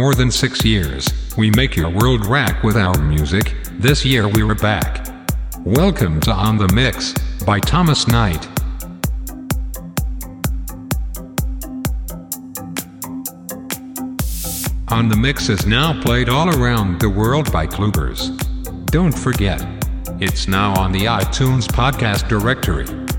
more than six years, we make your world rack with our music. This year we were back. Welcome to On the Mix by Thomas Knight. On the Mix is now played all around the world by Klubers. Don't forget, it's now on the iTunes podcast directory.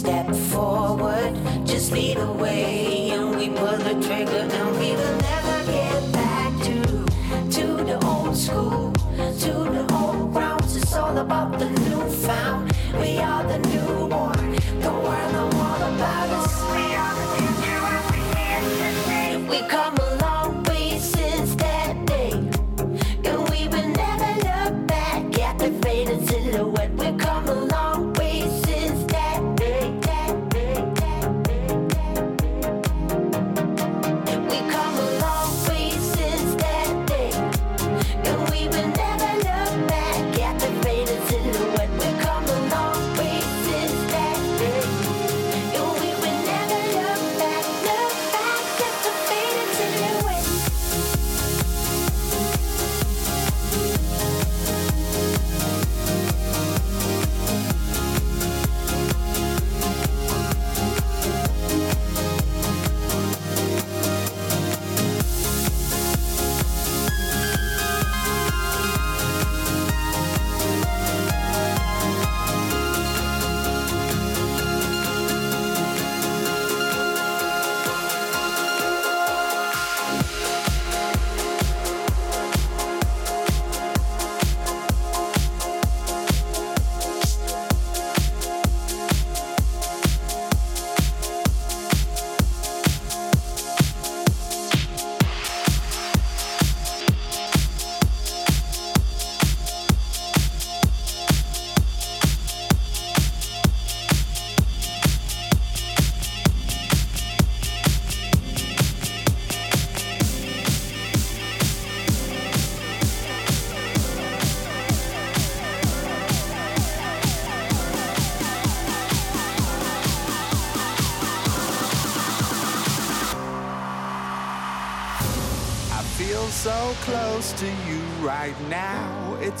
step forward, just lead the way, and we pull the trigger, and we will never get back to to the old school, to the old grounds. It's all about the new found. We are the newborn, the world know all about us. We are the future, and we can't just We come.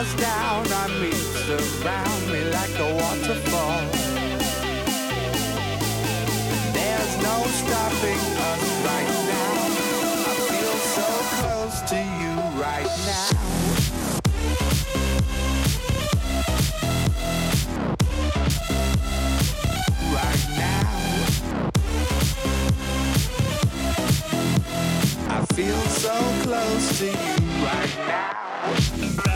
Pours down on me, surround me like a waterfall. There's no stopping us right now. I feel so close to you right now. Right now. I feel so close to you right now.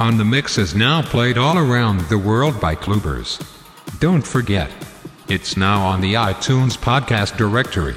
On the Mix is now played all around the world by Klubers. Don't forget, It's now on the iTunes podcast directory.